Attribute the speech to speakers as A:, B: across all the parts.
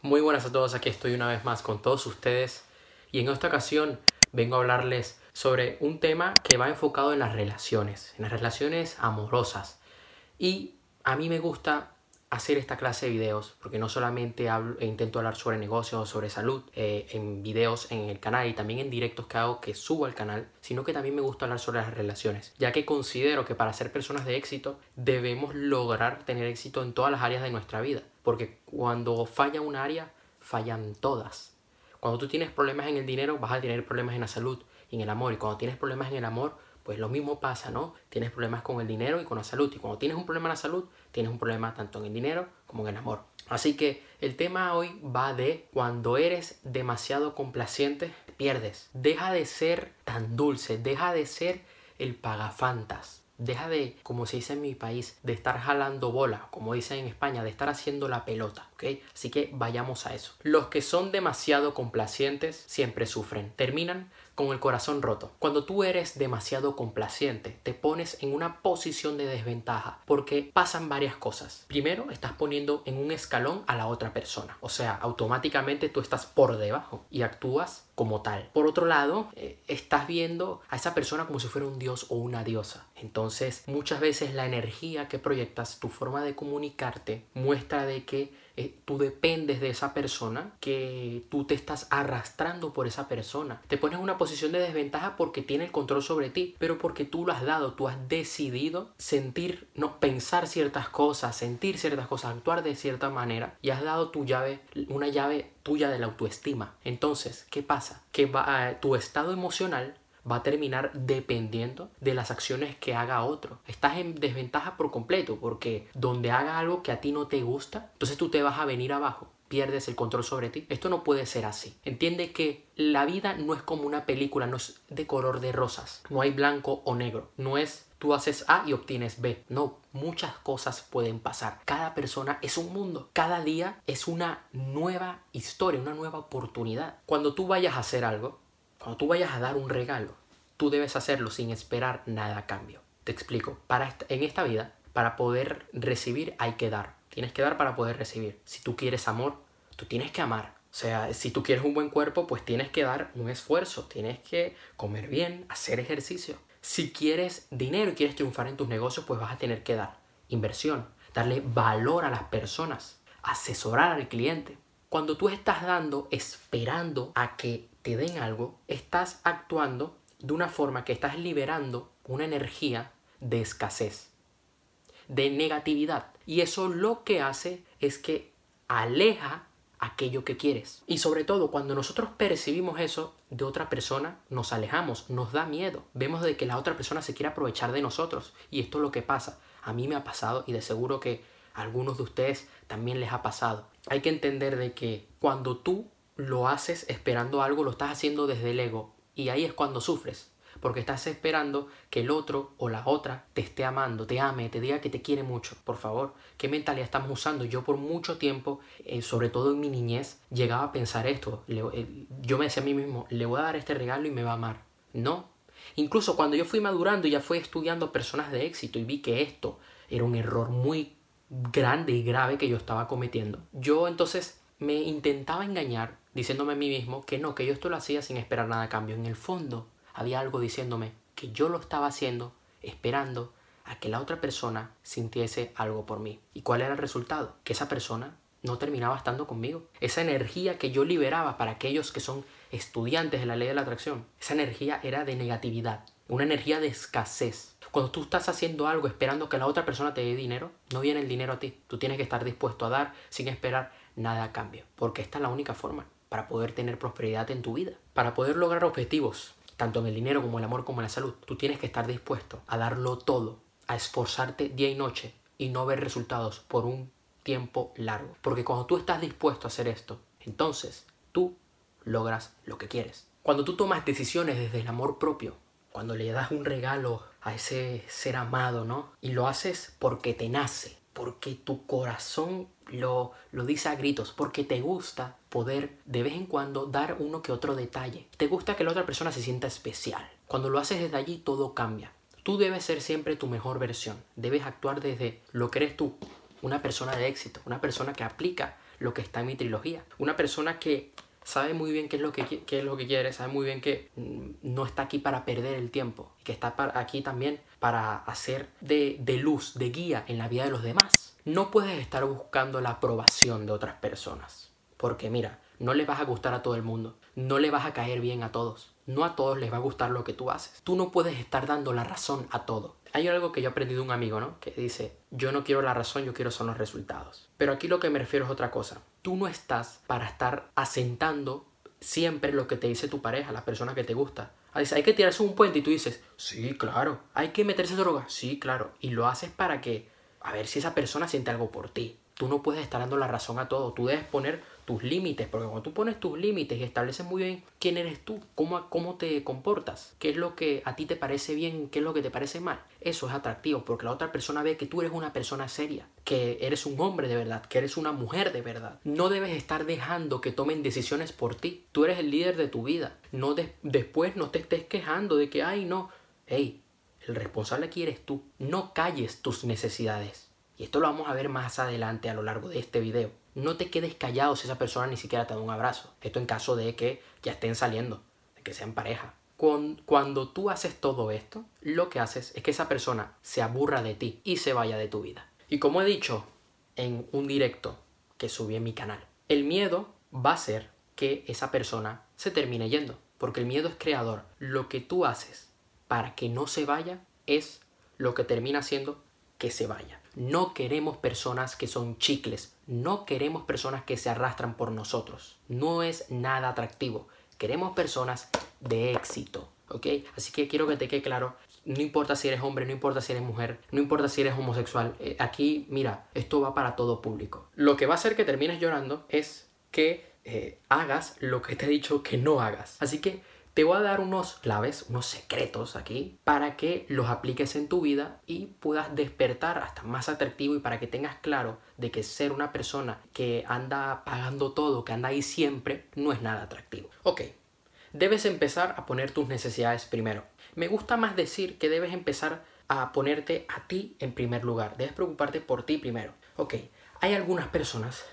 A: Muy buenas a todos, aquí estoy una vez más con todos ustedes y en esta ocasión vengo a hablarles sobre un tema que va enfocado en las relaciones, en las relaciones amorosas. Y a mí me gusta hacer esta clase de videos, porque no solamente hablo, e intento hablar sobre negocios o sobre salud eh, en videos en el canal y también en directos que hago que subo al canal, sino que también me gusta hablar sobre las relaciones, ya que considero que para ser personas de éxito debemos lograr tener éxito en todas las áreas de nuestra vida, porque cuando falla un área, fallan todas. Cuando tú tienes problemas en el dinero, vas a tener problemas en la salud y en el amor, y cuando tienes problemas en el amor, pues lo mismo pasa, ¿no? Tienes problemas con el dinero y con la salud. Y cuando tienes un problema en la salud, tienes un problema tanto en el dinero como en el amor. Así que el tema hoy va de cuando eres demasiado complaciente, pierdes. Deja de ser tan dulce, deja de ser el pagafantas. Deja de, como se dice en mi país, de estar jalando bola, como dicen en España, de estar haciendo la pelota, Así que vayamos a eso. Los que son demasiado complacientes siempre sufren. Terminan con el corazón roto. Cuando tú eres demasiado complaciente, te pones en una posición de desventaja porque pasan varias cosas. Primero, estás poniendo en un escalón a la otra persona. O sea, automáticamente tú estás por debajo y actúas como tal. Por otro lado, eh, estás viendo a esa persona como si fuera un dios o una diosa. Entonces, muchas veces la energía que proyectas, tu forma de comunicarte, muestra de que eh, tú dependes de esa persona, que tú te estás arrastrando por esa persona. Te pones en una posición de desventaja porque tiene el control sobre ti, pero porque tú lo has dado, tú has decidido sentir, no, pensar ciertas cosas, sentir ciertas cosas, actuar de cierta manera y has dado tu llave, una llave tuya de la autoestima. Entonces, ¿qué pasa? Que va, tu estado emocional va a terminar dependiendo de las acciones que haga otro. Estás en desventaja por completo porque donde haga algo que a ti no te gusta, entonces tú te vas a venir abajo pierdes el control sobre ti. Esto no puede ser así. Entiende que la vida no es como una película, no es de color de rosas. No hay blanco o negro. No es tú haces A y obtienes B. No, muchas cosas pueden pasar. Cada persona es un mundo. Cada día es una nueva historia, una nueva oportunidad. Cuando tú vayas a hacer algo, cuando tú vayas a dar un regalo, tú debes hacerlo sin esperar nada a cambio. Te explico. Para en esta vida, para poder recibir hay que dar. Tienes que dar para poder recibir. Si tú quieres amor, tú tienes que amar. O sea, si tú quieres un buen cuerpo, pues tienes que dar un esfuerzo, tienes que comer bien, hacer ejercicio. Si quieres dinero y quieres triunfar en tus negocios, pues vas a tener que dar inversión, darle valor a las personas, asesorar al cliente. Cuando tú estás dando esperando a que te den algo, estás actuando de una forma que estás liberando una energía de escasez, de negatividad. Y eso lo que hace es que aleja aquello que quieres. Y sobre todo cuando nosotros percibimos eso de otra persona, nos alejamos, nos da miedo. Vemos de que la otra persona se quiere aprovechar de nosotros. Y esto es lo que pasa. A mí me ha pasado y de seguro que a algunos de ustedes también les ha pasado. Hay que entender de que cuando tú lo haces esperando algo, lo estás haciendo desde el ego. Y ahí es cuando sufres. Porque estás esperando que el otro o la otra te esté amando, te ame, te diga que te quiere mucho. Por favor, ¿qué mentalidad estamos usando? Yo por mucho tiempo, eh, sobre todo en mi niñez, llegaba a pensar esto. Eh, yo me decía a mí mismo, le voy a dar este regalo y me va a amar. No. Incluso cuando yo fui madurando y ya fui estudiando personas de éxito y vi que esto era un error muy grande y grave que yo estaba cometiendo. Yo entonces me intentaba engañar diciéndome a mí mismo que no, que yo esto lo hacía sin esperar nada a cambio. En el fondo había algo diciéndome que yo lo estaba haciendo esperando a que la otra persona sintiese algo por mí. ¿Y cuál era el resultado? Que esa persona no terminaba estando conmigo. Esa energía que yo liberaba para aquellos que son estudiantes de la ley de la atracción, esa energía era de negatividad, una energía de escasez. Cuando tú estás haciendo algo esperando que la otra persona te dé dinero, no viene el dinero a ti. Tú tienes que estar dispuesto a dar sin esperar nada a cambio, porque esta es la única forma para poder tener prosperidad en tu vida, para poder lograr objetivos, tanto en el dinero como en el amor como en la salud. Tú tienes que estar dispuesto a darlo todo, a esforzarte día y noche y no ver resultados por un tiempo largo. Porque cuando tú estás dispuesto a hacer esto, entonces tú logras lo que quieres. Cuando tú tomas decisiones desde el amor propio, cuando le das un regalo a ese ser amado, ¿no? Y lo haces porque te nace, porque tu corazón lo, lo dice a gritos, porque te gusta poder de vez en cuando dar uno que otro detalle. Te gusta que la otra persona se sienta especial. Cuando lo haces desde allí todo cambia. Tú debes ser siempre tu mejor versión. Debes actuar desde lo que eres tú, una persona de éxito, una persona que aplica lo que está en mi trilogía. Una persona que sabe muy bien qué es lo que, qué es lo que quiere, sabe muy bien que mm, no está aquí para perder el tiempo, que está aquí también para hacer de, de luz, de guía en la vida de los demás. No puedes estar buscando la aprobación de otras personas, porque mira, no le vas a gustar a todo el mundo, no le vas a caer bien a todos, no a todos les va a gustar lo que tú haces. Tú no puedes estar dando la razón a todo. Hay algo que yo aprendí de un amigo, ¿no? Que dice, yo no quiero la razón, yo quiero son los resultados. Pero aquí lo que me refiero es otra cosa. Tú no estás para estar asentando siempre lo que te dice tu pareja, la persona que te gusta. Dice, hay que tirarse un puente y tú dices, sí, claro. Hay que meterse droga, sí, claro. Y lo haces para que, a ver si esa persona siente algo por ti. Tú no puedes estar dando la razón a todo. Tú debes poner tus límites, porque cuando tú pones tus límites y estableces muy bien quién eres tú, cómo, cómo te comportas, qué es lo que a ti te parece bien, qué es lo que te parece mal, eso es atractivo, porque la otra persona ve que tú eres una persona seria, que eres un hombre de verdad, que eres una mujer de verdad. No debes estar dejando que tomen decisiones por ti. Tú eres el líder de tu vida. No después no te estés quejando de que, ay, no, hey, el responsable aquí eres tú. No calles tus necesidades. Y esto lo vamos a ver más adelante a lo largo de este video. No te quedes callado si esa persona ni siquiera te da un abrazo. Esto en caso de que ya estén saliendo, de que sean pareja. Cuando tú haces todo esto, lo que haces es que esa persona se aburra de ti y se vaya de tu vida. Y como he dicho en un directo que subí en mi canal, el miedo va a ser que esa persona se termine yendo. Porque el miedo es creador. Lo que tú haces para que no se vaya es lo que termina siendo que se vaya. No queremos personas que son chicles, no queremos personas que se arrastran por nosotros. No es nada atractivo. Queremos personas de éxito, ¿ok? Así que quiero que te quede claro, no importa si eres hombre, no importa si eres mujer, no importa si eres homosexual. Eh, aquí, mira, esto va para todo público. Lo que va a hacer que termines llorando es que eh, hagas lo que te he dicho que no hagas. Así que te voy a dar unos claves, unos secretos aquí para que los apliques en tu vida y puedas despertar hasta más atractivo y para que tengas claro de que ser una persona que anda pagando todo, que anda ahí siempre, no es nada atractivo. Ok, debes empezar a poner tus necesidades primero. Me gusta más decir que debes empezar a ponerte a ti en primer lugar. Debes preocuparte por ti primero. Ok, hay algunas personas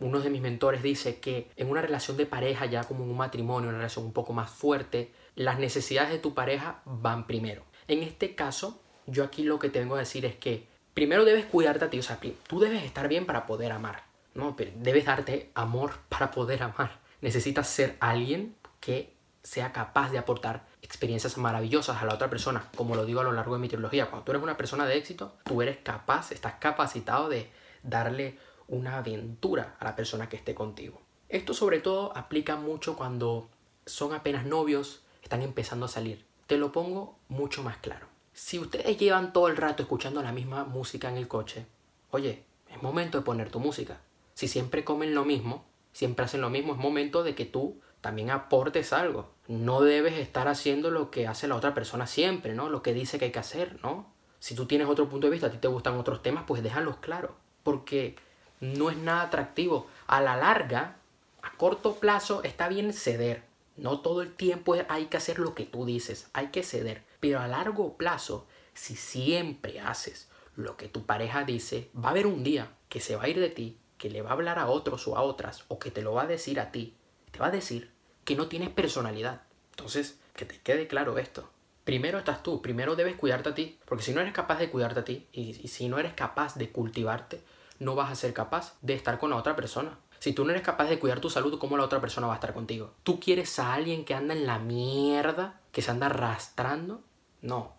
A: uno de mis mentores dice que en una relación de pareja, ya como en un matrimonio, una relación un poco más fuerte, las necesidades de tu pareja van primero. En este caso, yo aquí lo que te vengo a decir es que primero debes cuidarte a ti, o sea, tú debes estar bien para poder amar, ¿no? debes darte amor para poder amar. Necesitas ser alguien que sea capaz de aportar experiencias maravillosas a la otra persona, como lo digo a lo largo de mi trilogía. Cuando tú eres una persona de éxito, tú eres capaz, estás capacitado de darle una aventura a la persona que esté contigo. Esto sobre todo aplica mucho cuando son apenas novios, están empezando a salir. Te lo pongo mucho más claro. Si ustedes llevan todo el rato escuchando la misma música en el coche, oye, es momento de poner tu música. Si siempre comen lo mismo, siempre hacen lo mismo, es momento de que tú también aportes algo. No debes estar haciendo lo que hace la otra persona siempre, ¿no? Lo que dice que hay que hacer, ¿no? Si tú tienes otro punto de vista, a ti te gustan otros temas, pues déjalos claros. Porque no es nada atractivo. A la larga, a corto plazo, está bien ceder. No todo el tiempo hay que hacer lo que tú dices, hay que ceder. Pero a largo plazo, si siempre haces lo que tu pareja dice, va a haber un día que se va a ir de ti, que le va a hablar a otros o a otras, o que te lo va a decir a ti. Te va a decir que no tienes personalidad. Entonces, que te quede claro esto. Primero estás tú, primero debes cuidarte a ti, porque si no eres capaz de cuidarte a ti y, y si no eres capaz de cultivarte, no vas a ser capaz de estar con la otra persona. Si tú no eres capaz de cuidar tu salud, ¿cómo la otra persona va a estar contigo? ¿Tú quieres a alguien que anda en la mierda, que se anda arrastrando? No.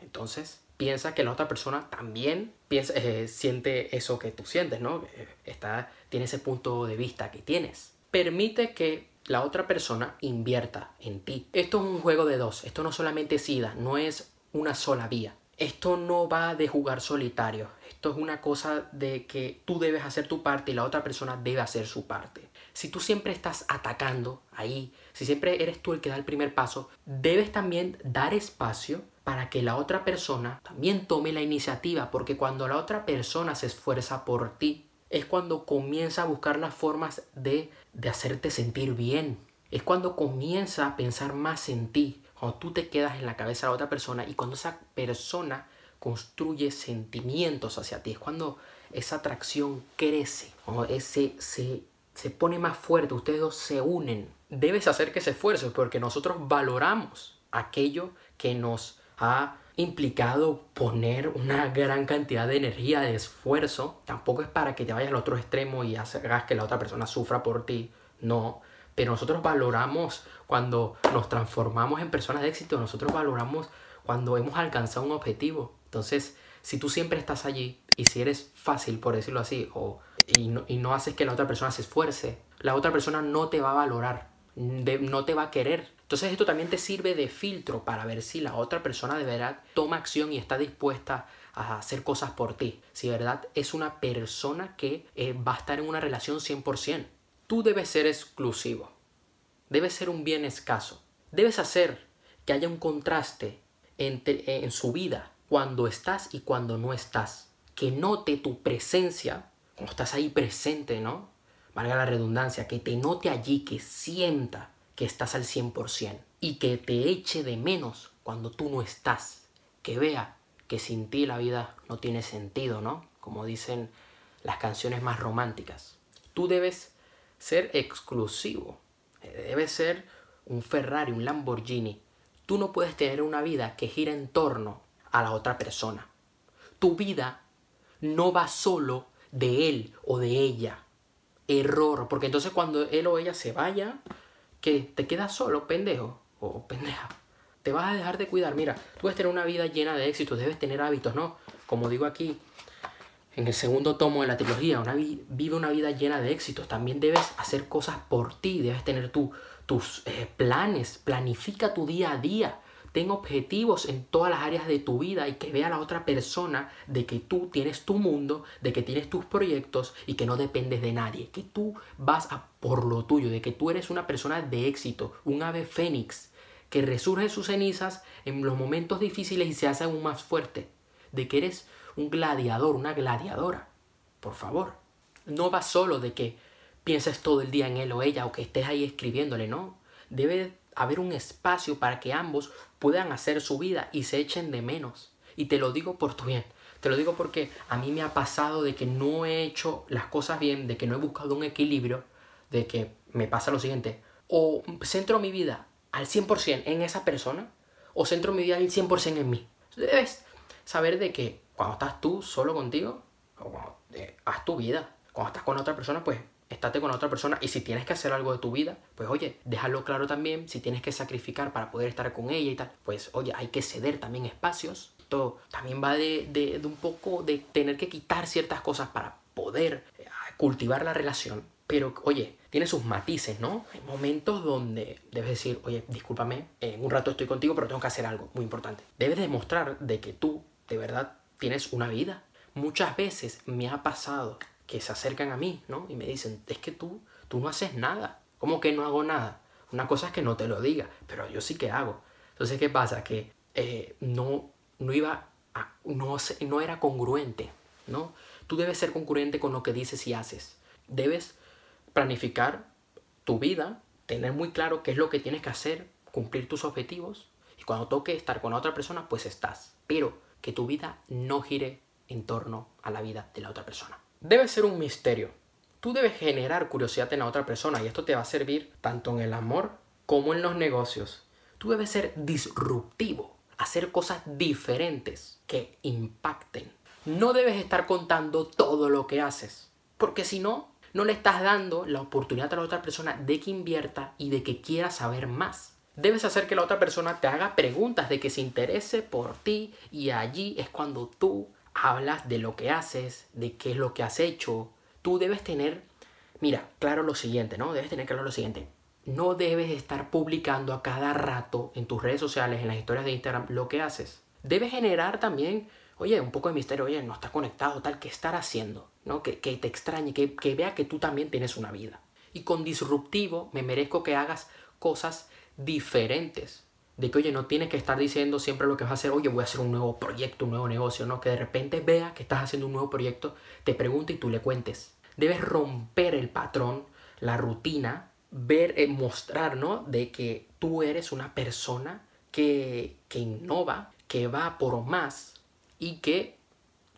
A: Entonces, piensa que la otra persona también piensa, eh, siente eso que tú sientes, ¿no? Eh, está, tiene ese punto de vista que tienes. Permite que la otra persona invierta en ti. Esto es un juego de dos. Esto no solamente es ida, no es una sola vía. Esto no va de jugar solitario. Esto es una cosa de que tú debes hacer tu parte y la otra persona debe hacer su parte. Si tú siempre estás atacando ahí, si siempre eres tú el que da el primer paso, debes también dar espacio para que la otra persona también tome la iniciativa, porque cuando la otra persona se esfuerza por ti, es cuando comienza a buscar las formas de, de hacerte sentir bien. Es cuando comienza a pensar más en ti, cuando tú te quedas en la cabeza de la otra persona y cuando esa persona construye sentimientos hacia ti. Es cuando esa atracción crece, ese, se, se pone más fuerte, ustedes dos se unen. Debes hacer que se esfuerce porque nosotros valoramos aquello que nos ha implicado poner una gran cantidad de energía, de esfuerzo. Tampoco es para que te vayas al otro extremo y hagas que la otra persona sufra por ti. No. Pero nosotros valoramos cuando nos transformamos en personas de éxito. Nosotros valoramos cuando hemos alcanzado un objetivo. Entonces, si tú siempre estás allí y si eres fácil, por decirlo así, o, y, no, y no haces que la otra persona se esfuerce, la otra persona no te va a valorar, no te va a querer entonces esto también te sirve de filtro para ver si la otra persona de verdad toma acción y está dispuesta a hacer cosas por ti. Si de verdad es una persona que eh, va a estar en una relación 100%. Tú debes ser exclusivo. Debes ser un bien escaso. Debes hacer que haya un contraste entre, en su vida cuando estás y cuando no estás. Que note tu presencia, cuando estás ahí presente, ¿no? Valga la redundancia, que te note allí, que sienta que estás al 100% y que te eche de menos cuando tú no estás, que vea que sin ti la vida no tiene sentido, ¿no? Como dicen las canciones más románticas. Tú debes ser exclusivo, debes ser un Ferrari, un Lamborghini. Tú no puedes tener una vida que gira en torno a la otra persona. Tu vida no va solo de él o de ella. Error, porque entonces cuando él o ella se vaya, que te quedas solo, pendejo o pendeja. Te vas a dejar de cuidar. Mira, tú debes tener una vida llena de éxitos, debes tener hábitos, ¿no? Como digo aquí, en el segundo tomo de la trilogía, una vive una vida llena de éxitos. También debes hacer cosas por ti, debes tener tu, tus eh, planes, planifica tu día a día. Ten objetivos en todas las áreas de tu vida y que vea a la otra persona de que tú tienes tu mundo, de que tienes tus proyectos y que no dependes de nadie, que tú vas a por lo tuyo, de que tú eres una persona de éxito, un ave fénix, que resurge sus cenizas en los momentos difíciles y se hace aún más fuerte, de que eres un gladiador, una gladiadora. Por favor, no va solo de que pienses todo el día en él o ella o que estés ahí escribiéndole, no. Debe haber un espacio para que ambos puedan hacer su vida y se echen de menos. Y te lo digo por tu bien. Te lo digo porque a mí me ha pasado de que no he hecho las cosas bien, de que no he buscado un equilibrio, de que me pasa lo siguiente. O centro mi vida al 100% en esa persona, o centro mi vida al 100% en mí. Debes saber de que cuando estás tú solo contigo, o cuando, eh, haz tu vida. Cuando estás con otra persona, pues estate con otra persona y si tienes que hacer algo de tu vida, pues oye, déjalo claro también, si tienes que sacrificar para poder estar con ella y tal, pues oye, hay que ceder también espacios. Todo también va de, de, de un poco de tener que quitar ciertas cosas para poder eh, cultivar la relación. Pero oye, tiene sus matices, ¿no? Hay momentos donde debes decir, oye, discúlpame, en un rato estoy contigo, pero tengo que hacer algo muy importante. Debes demostrar de que tú, de verdad, tienes una vida. Muchas veces me ha pasado que se acercan a mí, ¿no? Y me dicen, es que tú, tú no haces nada. ¿Cómo que no hago nada? Una cosa es que no te lo diga, pero yo sí que hago. Entonces, ¿qué pasa? Que eh, no, no iba a, no, no era congruente, ¿no? Tú debes ser congruente con lo que dices y haces. Debes planificar tu vida, tener muy claro qué es lo que tienes que hacer, cumplir tus objetivos y cuando toque estar con otra persona, pues estás. Pero que tu vida no gire en torno a la vida de la otra persona debe ser un misterio. Tú debes generar curiosidad en la otra persona y esto te va a servir tanto en el amor como en los negocios. Tú debes ser disruptivo, hacer cosas diferentes que impacten. No debes estar contando todo lo que haces, porque si no, no le estás dando la oportunidad a la otra persona de que invierta y de que quiera saber más. Debes hacer que la otra persona te haga preguntas, de que se interese por ti y allí es cuando tú hablas de lo que haces, de qué es lo que has hecho. Tú debes tener, mira, claro lo siguiente, ¿no? Debes tener claro lo siguiente. No debes estar publicando a cada rato en tus redes sociales, en las historias de Instagram, lo que haces. Debes generar también, oye, un poco de misterio, oye, no está conectado, tal, ¿qué estar haciendo? ¿No? Que, que te extrañe, que, que vea que tú también tienes una vida. Y con disruptivo me merezco que hagas cosas diferentes de que, oye, no tienes que estar diciendo siempre lo que vas a hacer, oye, voy a hacer un nuevo proyecto, un nuevo negocio, ¿no? Que de repente vea que estás haciendo un nuevo proyecto, te pregunte y tú le cuentes. Debes romper el patrón, la rutina, ver, eh, mostrar, ¿no? De que tú eres una persona que, que innova, que va por más y que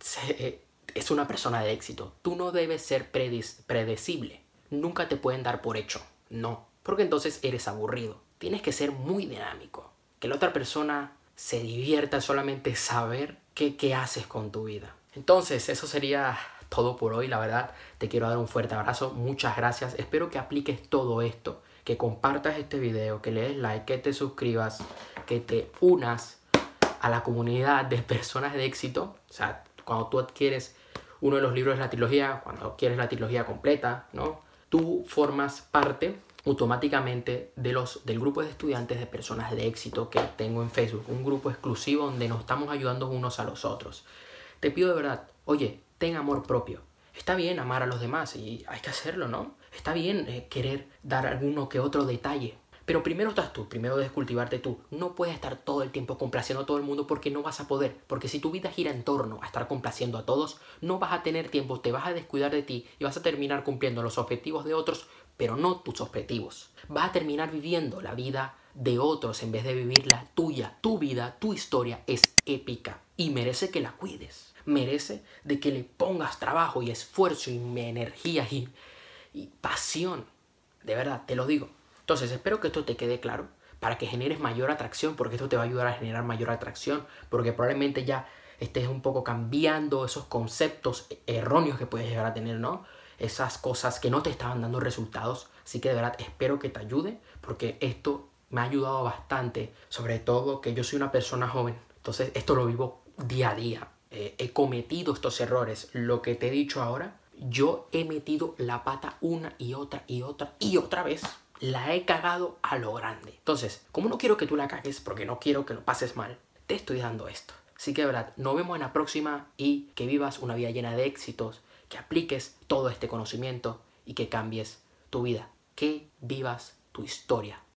A: se, es una persona de éxito. Tú no debes ser predecible. Nunca te pueden dar por hecho. No. Porque entonces eres aburrido. Tienes que ser muy dinámico. Que la otra persona se divierta solamente saber qué, qué haces con tu vida. Entonces, eso sería todo por hoy, la verdad. Te quiero dar un fuerte abrazo. Muchas gracias. Espero que apliques todo esto. Que compartas este video, que le des like, que te suscribas, que te unas a la comunidad de personas de éxito. O sea, cuando tú adquieres uno de los libros de la trilogía, cuando quieres la trilogía completa, ¿no? Tú formas parte automáticamente de los, del grupo de estudiantes de personas de éxito que tengo en Facebook, un grupo exclusivo donde nos estamos ayudando unos a los otros. Te pido de verdad, oye, ten amor propio. Está bien amar a los demás y hay que hacerlo, ¿no? Está bien eh, querer dar alguno que otro detalle, pero primero estás tú, primero debes cultivarte tú. No puedes estar todo el tiempo complaciendo a todo el mundo porque no vas a poder. Porque si tu vida gira en torno a estar complaciendo a todos, no vas a tener tiempo, te vas a descuidar de ti y vas a terminar cumpliendo los objetivos de otros, pero no tus objetivos. Vas a terminar viviendo la vida de otros en vez de vivir la tuya. Tu vida, tu historia es épica y merece que la cuides. Merece de que le pongas trabajo y esfuerzo y energía y, y pasión. De verdad, te lo digo. Entonces, espero que esto te quede claro para que generes mayor atracción, porque esto te va a ayudar a generar mayor atracción, porque probablemente ya estés un poco cambiando esos conceptos erróneos que puedes llegar a tener, ¿no? Esas cosas que no te estaban dando resultados. Así que de verdad espero que te ayude, porque esto me ha ayudado bastante, sobre todo que yo soy una persona joven, entonces esto lo vivo día a día. Eh, he cometido estos errores. Lo que te he dicho ahora, yo he metido la pata una y otra y otra y otra vez la he cagado a lo grande. Entonces, como no quiero que tú la cagues, porque no quiero que lo pases mal, te estoy dando esto. Así que, de verdad, nos vemos en la próxima y que vivas una vida llena de éxitos, que apliques todo este conocimiento y que cambies tu vida, que vivas tu historia.